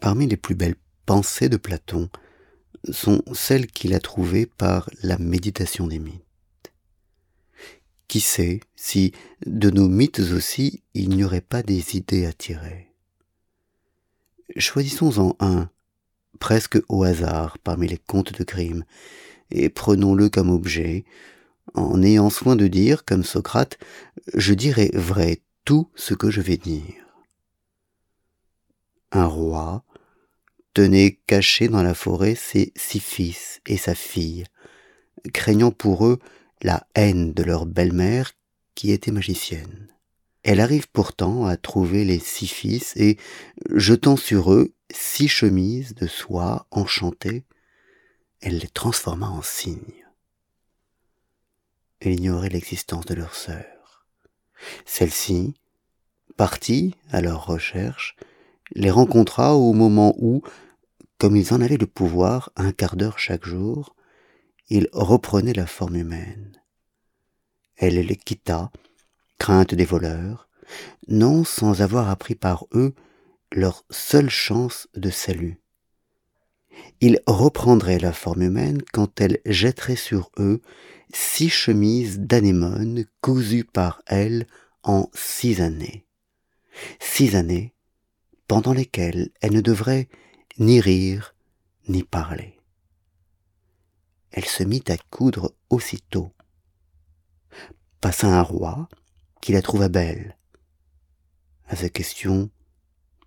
Parmi les plus belles pensées de Platon sont celles qu'il a trouvées par la méditation des mythes. Qui sait si, de nos mythes aussi, il n'y aurait pas des idées à tirer? Choisissons-en un, presque au hasard parmi les contes de Grimm, et prenons-le comme objet, en ayant soin de dire, comme Socrate, je dirai vrai tout ce que je vais dire. Un roi tenait caché dans la forêt ses six fils et sa fille, craignant pour eux la haine de leur belle-mère qui était magicienne. Elle arrive pourtant à trouver les six fils et, jetant sur eux six chemises de soie enchantées, elle les transforma en cygnes. Elle ignorait l'existence de leur sœur. Celle-ci, partie à leur recherche, les rencontra au moment où, comme ils en avaient le pouvoir un quart d'heure chaque jour, ils reprenaient la forme humaine. Elle les quitta, crainte des voleurs, non sans avoir appris par eux leur seule chance de salut. Ils reprendraient la forme humaine quand elle jetterait sur eux six chemises d'anémone cousues par elle en six années. Six années pendant lesquelles elle ne devrait ni rire ni parler elle se mit à coudre aussitôt. Passa un roi qui la trouva belle. À sa question,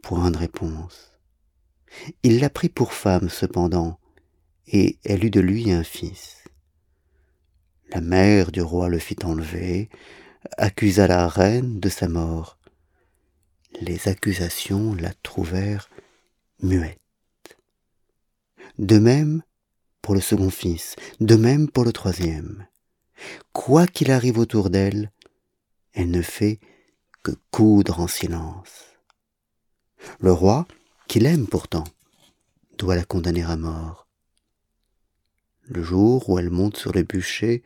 point de réponse. Il la prit pour femme cependant, et elle eut de lui un fils. La mère du roi le fit enlever, accusa la reine de sa mort. Les accusations la trouvèrent muette. De même, pour le second fils, de même pour le troisième. Quoi qu'il arrive autour d'elle, elle ne fait que coudre en silence. Le roi, qui l'aime pourtant, doit la condamner à mort. Le jour où elle monte sur le bûcher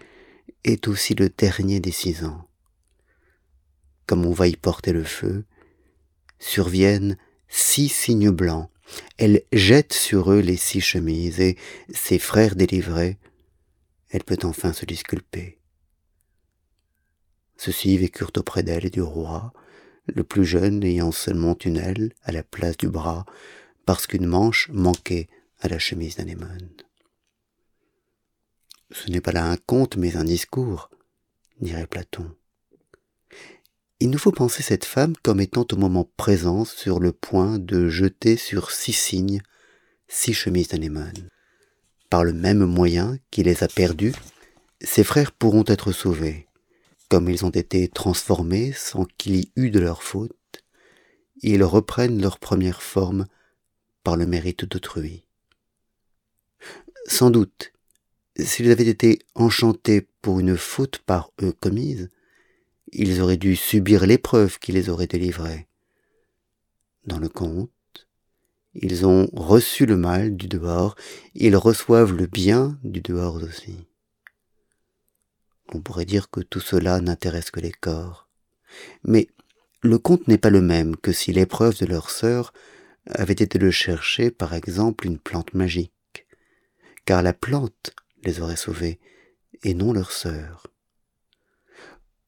est aussi le dernier des six ans. Comme on va y porter le feu, surviennent six signes blancs elle jette sur eux les six chemises, et, ses frères délivrés, elle peut enfin se disculper. Ceux-ci vécurent auprès d'elle et du roi, le plus jeune ayant seulement une aile à la place du bras, parce qu'une manche manquait à la chemise d'anémone. Ce n'est pas là un conte, mais un discours, dirait Platon il nous faut penser cette femme comme étant au moment présent sur le point de jeter sur six signes six chemises d'anémone. Par le même moyen qui les a perdus, ses frères pourront être sauvés. Comme ils ont été transformés sans qu'il y eût de leur faute, ils reprennent leur première forme par le mérite d'autrui. Sans doute, s'ils avaient été enchantés pour une faute par eux commise, ils auraient dû subir l'épreuve qui les aurait délivrés. Dans le conte, ils ont reçu le mal du dehors, ils reçoivent le bien du dehors aussi. On pourrait dire que tout cela n'intéresse que les corps. Mais le conte n'est pas le même que si l'épreuve de leur sœur avait été de chercher, par exemple, une plante magique, car la plante les aurait sauvés, et non leur sœur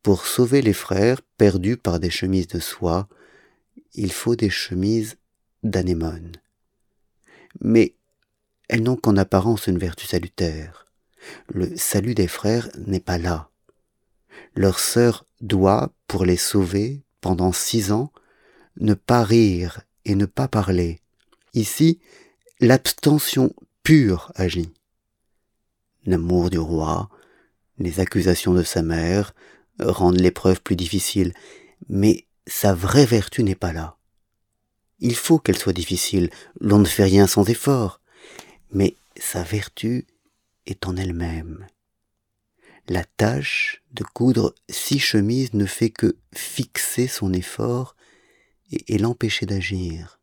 pour sauver les frères perdus par des chemises de soie, il faut des chemises d'anémone. Mais elles n'ont qu'en apparence une vertu salutaire. Le salut des frères n'est pas là. Leur sœur doit, pour les sauver, pendant six ans, ne pas rire et ne pas parler. Ici, l'abstention pure agit. L'amour du roi, les accusations de sa mère, rendent l'épreuve plus difficile, mais sa vraie vertu n'est pas là. Il faut qu'elle soit difficile, l'on ne fait rien sans effort, mais sa vertu est en elle-même. La tâche de coudre six chemises ne fait que fixer son effort et, l'empêcher d'agir.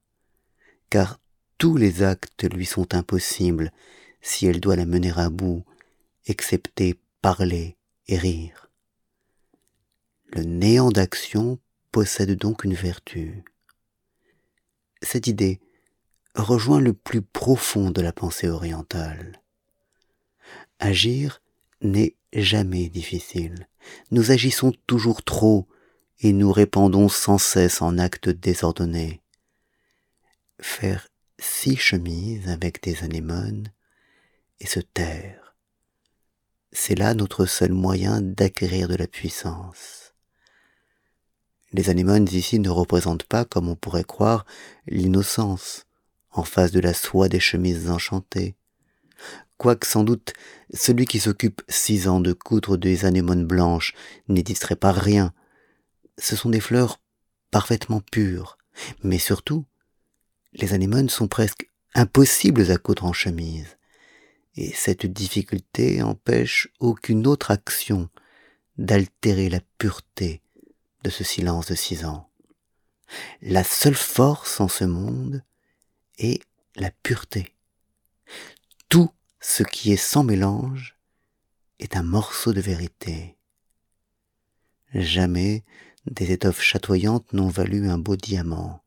car tous les actes lui sont impossibles si elle doit la mener à bout, excepté parler et rire. Le néant d'action possède donc une vertu. Cette idée rejoint le plus profond de la pensée orientale. Agir n'est jamais difficile. Nous agissons toujours trop et nous répandons sans cesse en actes désordonnés. Faire six chemises avec des anémones et se taire. C'est là notre seul moyen d'acquérir de la puissance. Les anémones ici ne représentent pas, comme on pourrait croire, l'innocence, en face de la soie des chemises enchantées. Quoique sans doute celui qui s'occupe six ans de coudre des anémones blanches n'est distrait par rien. Ce sont des fleurs parfaitement pures, mais surtout, les anémones sont presque impossibles à coudre en chemise, et cette difficulté empêche aucune autre action d'altérer la pureté de ce silence de six ans. La seule force en ce monde est la pureté. Tout ce qui est sans mélange est un morceau de vérité. Jamais des étoffes chatoyantes n'ont valu un beau diamant.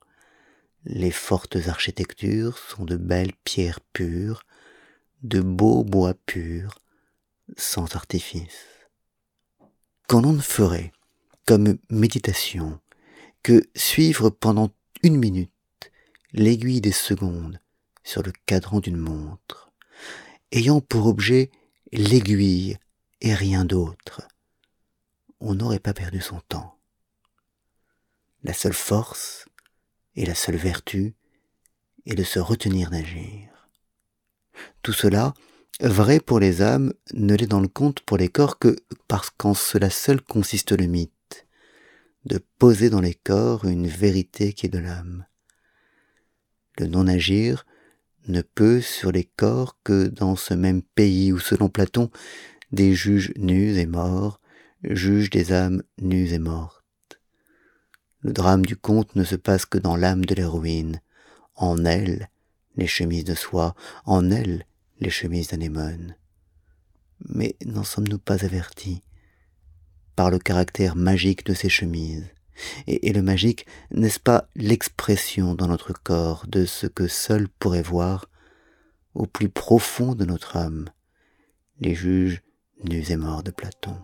Les fortes architectures sont de belles pierres pures, de beaux bois purs, sans artifice. Quand l'on ne ferait comme méditation que suivre pendant une minute l'aiguille des secondes sur le cadran d'une montre, ayant pour objet l'aiguille et rien d'autre, on n'aurait pas perdu son temps. La seule force et la seule vertu est de se retenir d'agir. Tout cela, vrai pour les âmes, ne l'est dans le compte pour les corps que parce qu'en cela seul consiste le mythe, de poser dans les corps une vérité qui est de l'âme. Le non-agir ne peut sur les corps que dans ce même pays où, selon Platon, des juges nus et morts jugent des âmes nues et mortes. Le drame du conte ne se passe que dans l'âme de l'héroïne. En elle, les chemises de soie, en elle, les chemises d'anémone. Mais n'en sommes-nous pas avertis par le caractère magique de ces chemises? Et, le magique, n'est-ce pas l'expression dans notre corps de ce que seul pourrait voir au plus profond de notre âme? Les juges nus et morts de Platon